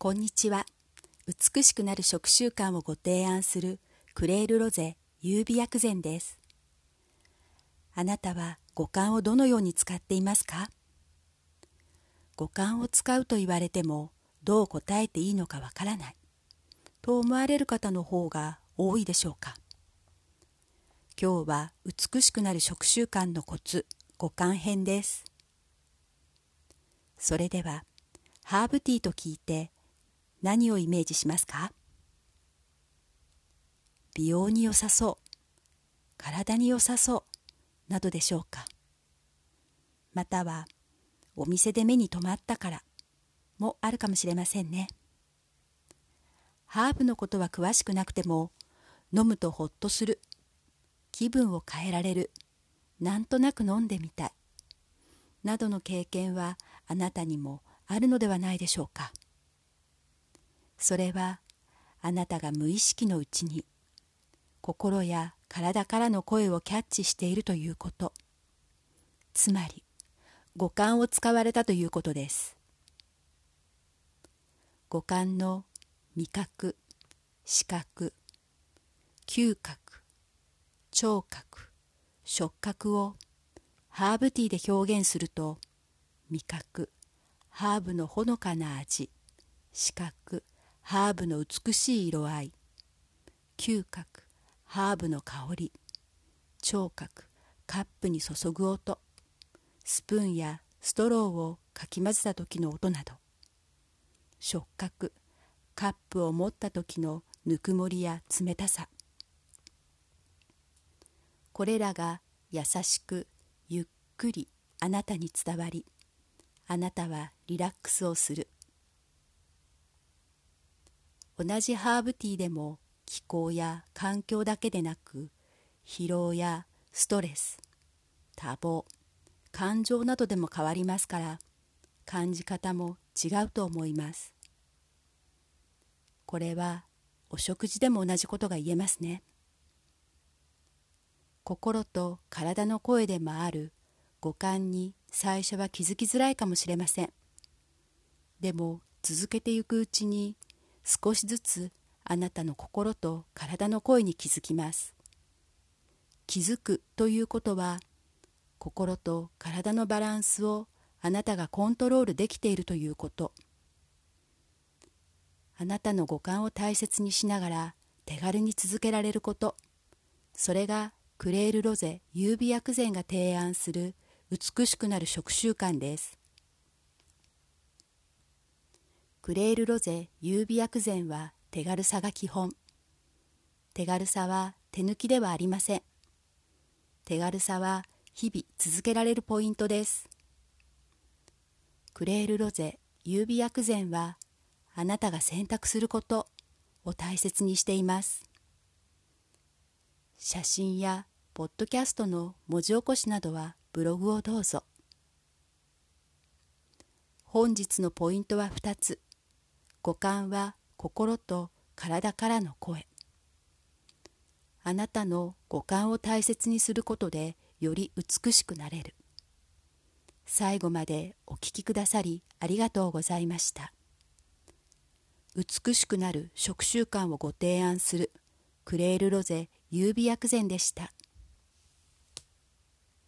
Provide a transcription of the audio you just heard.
こんにちは。美しくなる食習慣をご提案するクレールロゼ優美薬膳です。あなたは五感をどのように使っていますか？五感を使うと言われてもどう答えていいのかわからない。と思われる方の方が多いでしょうか？今日は美しくなる食習慣のコツ五感編です。それではハーブティーと聞いて何をイメージしますか？美容に良さそう。体に良さそう。などでしょうか？またはお店で目に留まったから。もあるかもしれませんね。ハーブのことは詳しくなくても飲むとほっとする。気分を変えられる。なんとなく飲んでみたい。などの経験はあなたにもあるのではないでしょうか？それはあなたが無意識のうちに心や体からの声をキャッチしているということ。つまり五感を使われたということです。五感の味覚視覚嗅覚聴覚触覚をハーブティーで表現すると味覚ハーブのほのかな味視覚ハーブの美しい色合い。嗅覚ハーブの香り。聴覚カップに注ぐ音。スプーンやストローをかき混ぜた時の音など。触覚カップを持った時のぬくもりや冷たさ。これらが優しくゆっくりあなたに伝わりあなたはリラックスをする。同じハーブティーでも気候や環境だけでなく疲労やストレス多忙感情などでも変わりますから感じ方も違うと思います。これはお食事でも同じことが言えますね。心と体の声でもある五感に最初は気づきづらいかもしれません。でも続けていくうちに少しずつあなたの心と体の声に気づきます。気づくということは心と体のバランスをあなたがコントロールできているということ。あなたの五感を大切にしながら手軽に続けられること。それがクレールロゼ優美薬膳が提案する美しくなる食習慣です。クレールロゼ優美薬膳は手軽さが基本。手軽さは手抜きではありません。手軽さは日々続けられるポイントです。クレールロゼ優美薬膳はあなたが選択することを大切にしています。写真やポッドキャストの文字起こしなどはブログをどうぞ。本日のポイントは2つ。五感は心と体からの声。あなたの五感を大切にすることでより美しくなれる。最後までお聴きくださりありがとうございました。美しくなる食習慣をご提案するクレールロゼ優美薬膳でした。